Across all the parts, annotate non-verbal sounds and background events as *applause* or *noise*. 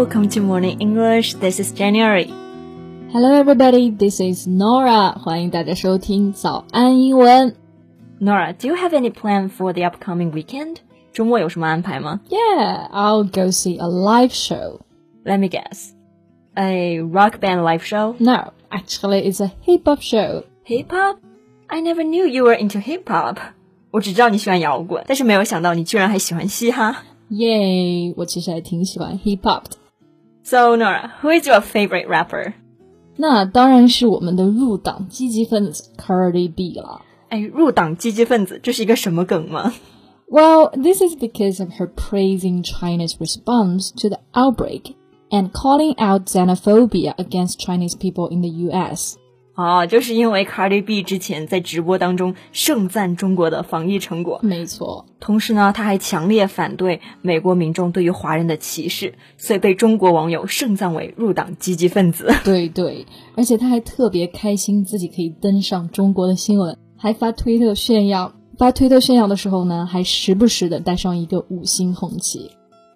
welcome to Morning English. This is January. Hello, everybody. This is Nora. 欢迎大家收听早安英文。 Nora, do you have any plan for the upcoming weekend? 周末有什么安排吗 Yeah, I'll go see a live show. Let me guess. A rock band live show? No, actually, it's a hip hop show. Hip hop? I never knew you were into hip hop. 我只知道你喜欢摇滚，但是没有想到你居然还喜欢嘻哈。 Yay！我其实还挺喜欢 hip hop 的。 So Nora, who is your favorite rapper? 那当然是我们的入党积极分子 Cardi B 了。哎，入党积极分子，这是一个什么梗吗？ Well, this is because of her praising China's response to the outbreak and calling out xenophobia against Chinese people in the U.S. 哦，就是因为 Cardi B 之前在直播当中盛赞中国的防疫成果，没错，同时呢，他还强烈反对美国民众对于华人的歧视，所以被中国网友盛赞为入党积极分子。对对，而且他还特别开心自己可以登上中国的新闻，还发推特炫耀。发推特炫耀的时候呢，还时不时的带上一个五星红旗。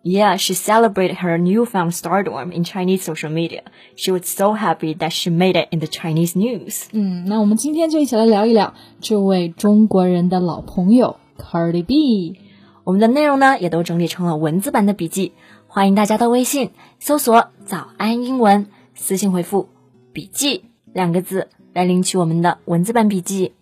Yeah, she celebrated her newfound stardom in Chinese social media. She was so happy that she made it in the Chinese news. 嗯，那我们今天就一起来聊一聊这位中国人的老朋友 Cardi B。我们的内容呢，也都整理成了文字版的笔记，欢迎大家到微信搜索“早安英文”，私信回复“笔记”两个字来领取我们的文字版笔记。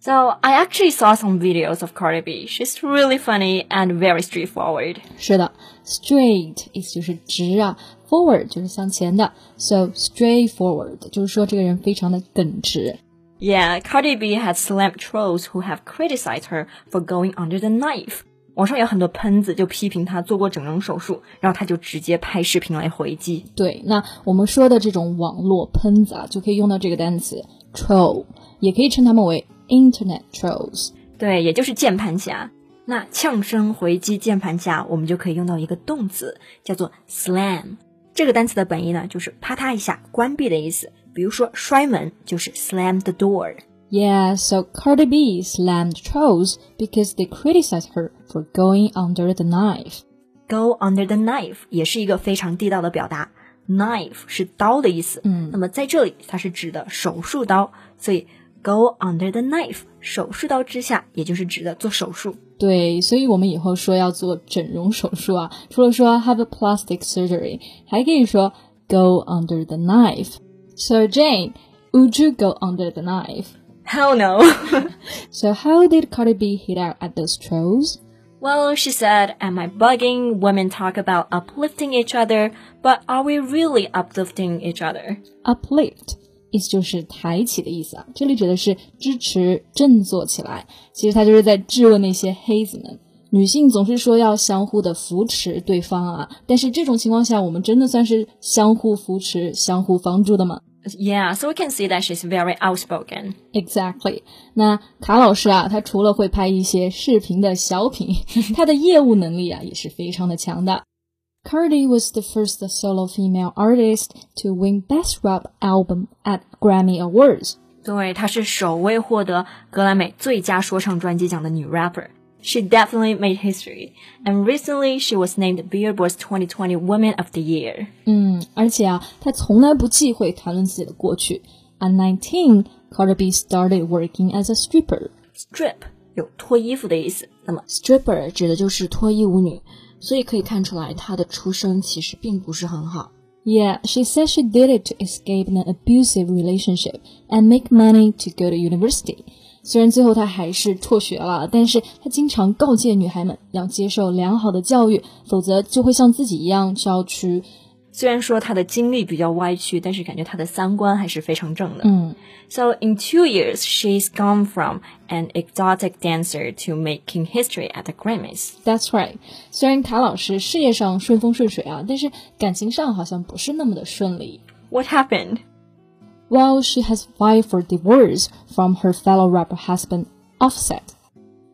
So I actually saw some videos of Cardi B. She's really funny and very straightforward. 是的，straight 意思就是直啊，forward 就是向前的，so straightforward 就是说这个人非常的耿直。 Yeah, Cardi B has slammed trolls who have criticized her for going under the knife. 网上有很多喷子就批评她做过整容手术，然后她就直接拍视频来回击。对，那我们说的这种网络喷子啊，就可以用到这个单词 troll，也可以称他们为 internet trolls。对，也就是键盘侠。那呛声回击键盘侠，我们就可以用到一个动词，叫做 slam。这个单词的本意呢，就是啪嗒一下关闭的意思。比如说摔门就是 slam the door。 Yeah, so Cardi B slammed trolls because they criticized her for going under the knife. Go under the knife 也是一个非常地道的表达。Knife 是刀的意思，嗯那么在这里它是指的手术刀，所以 go under the knife 手术刀之下，也就是指的做手术。对，所以我们以后说要做整容手术啊，除了说 have a plastic surgery，还可以说 go under the knife. So Jane, would you go under the knife? Hell no. *laughs* So how did Cardi B hit out at those trolls? well, she said, am I bugging? Women talk about uplifting each other, but are we really uplifting each other? Uplift 意思就是抬起的意思啊，这里指的是支持、振作起来。其实他就是在质问那些黑子们。女性总是说要相互的扶持对方啊，但是这种情况下，我们真的算是相互扶持、相互帮助的吗 Yeah, so we can see that she's very outspoken.？Exactly。那卡老师啊，他除了会拍一些视频的小品，*laughs* 他的业务能力啊也是非常的强的。Cardi was the first solo female artist to win Best Rap Album at Grammy Awards. 对，她是首位获得格莱美最佳说唱专辑奖的女 rapper。She definitely made history, and recently she was named Billboard's 2020 Woman of the Year. 嗯，而且啊，她从来不忌讳谈论自己的过去。At nineteen, Cardi B started working as a stripper. Strip 有脱衣服的意思，那么 stripper 指的就是脱衣舞女，所以可以看出来她的出身其实并不是很好。Yeah, she said she did it to escape an abusive relationship and make money to go to university. 虽然最后她还是辍学了，但是她经常告诫女孩们要接受良好的教育，否则就会像自己一样就要去虽然说她的经历比较歪曲，但是感觉她的三观还是非常正的。嗯 So in two years, she's gone from an exotic dancer to making history at the Grammys. That's right。虽然卡老师事业上顺风顺水啊，但是感情上好像不是那么的顺利。 What happened? Well, she has filed for divorce from her fellow rapper husband Offset.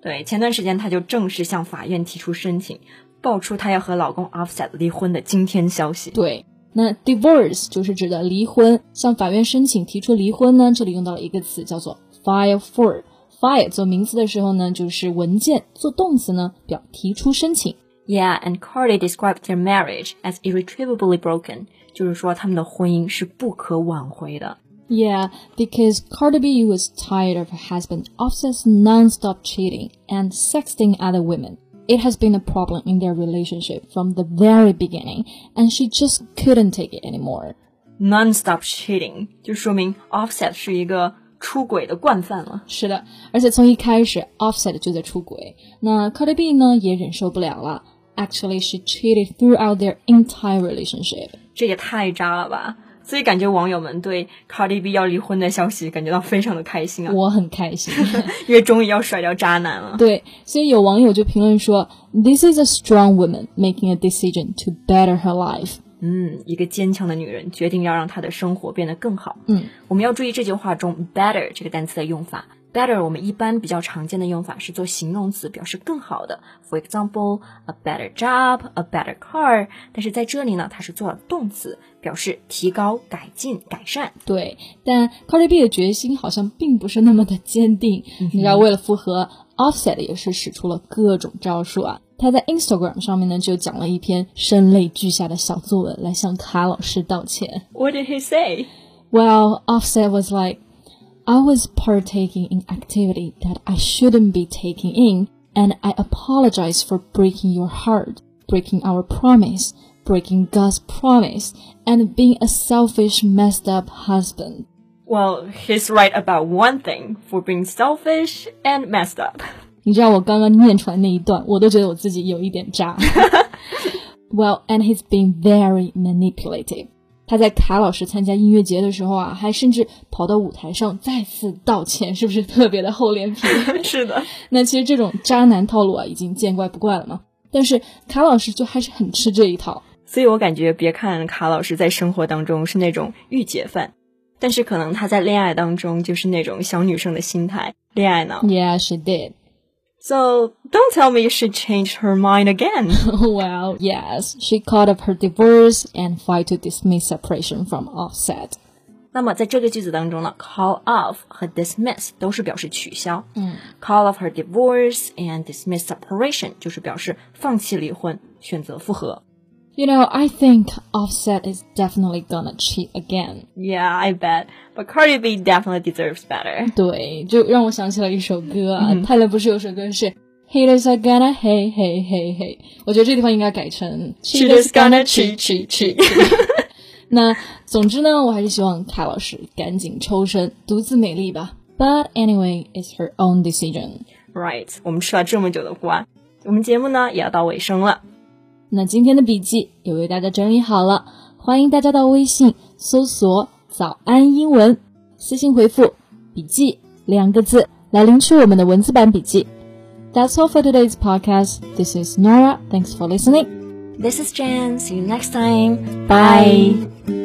对，前段时间她就正式向法院提出申请， 爆出她要和老公 Offset 离婚的惊天消息。对，那 divorce 就是指的离婚，向法院申请提出离婚呢，这里用到了一个词叫做 file for。file 做名词的时候呢，就是文件；做动词呢，表提出申请。 Yeah, and Cardi described their marriage as irretrievably broken，就是说他们的婚姻是不可挽回的。 Yeah, because Cardi B was tired of her husband Offset's non-stop cheating and sexting other women. It has been a problem in their relationship from the very beginning, and she just couldn't take it anymore. Non-stop cheating 就说明 Offset 是一个出轨的惯犯了。是的，而且从一开始，Offset 就在出轨。那 Cardi B 呢，也忍受不了了。Actually, she cheated throughout their entire relationship. 这也太渣了吧！ 所以感觉网友们对 Cardi B 要离婚的消息感觉到非常的开心啊，我很开心。*laughs* 因为终于要甩掉渣男了。对，所以有网友就评论说，This is a strong woman making a decision to better her life. 嗯，一个坚强的女人决定要让她的生活变得更好。嗯，我们要注意这句话中 better 这个单词的用法。Better 我们一般比较常见的用法是做形容词，表示更好的。For example, a better job, a better car。但是在这里呢，它是做了动词，表示提高、改进、改善。对，但 Cardi B 的决心好像并不是那么的坚定。你知道，为了复合，Offset 也是使出了各种招数啊。他在 Instagram 上面呢，就讲了一篇声泪俱下的小作文来向卡老师道歉。What did he say? Well, Offset was like, I was partaking in activity that I shouldn't be taking in, and I apologize for breaking your heart, breaking our promise, breaking God's promise, and being a selfish, messed up husband. Well, he's right about one thing for being selfish and messed up. *laughs* 你知道我刚刚念出来那一段，我都觉得我自己有一点渣。well, *laughs* and he's being very manipulative. 他在卡老师参加音乐节的时候啊，还甚至跑到舞台上再次道歉，是不是特别的厚脸皮？*laughs* 是的，*laughs* 那其实这种渣男套路啊，已经见怪不怪了嘛。但是卡老师就还是很吃这一套。所以我感觉，别看卡老师在生活当中是那种御姐范，但是可能他在恋爱当中就是那种小女生的心态，恋爱脑。Yeah, she did. So don't tell me she changed her mind again. *laughs* well, yes, she called up her divorce and filed to dismiss separation from Offset. 那么在这个句子当中呢，call off 和 dismiss 都是表示取消。嗯，call off her divorce and dismiss separation 就是表示放弃离婚，选择复合。 You know, I think Offset is definitely gonna cheat again. Yeah, I bet. But Cardi B definitely deserves better. 对，就让我想起了一首歌啊，泰勒不是有首歌是 Haters are gonna hey hey hey hey，我觉得这地方应该改成 Cheaters gonna cheat cheat cheat. 那总之呢，我还是希望卡老师赶紧抽身，独自美丽吧。But *laughs* anyway, it's her own decision. Right，我们吃了这么久的瓜，我们节目呢也要到尾声了。 那今天的笔记也为大家整理好了，欢迎大家到微信搜索“早安英文”，私信回复“笔记”两个字来领取我们的文字版笔记。That's all for today's podcast. This is Nora. Thanks for listening. This is Jan. See you next time. Bye.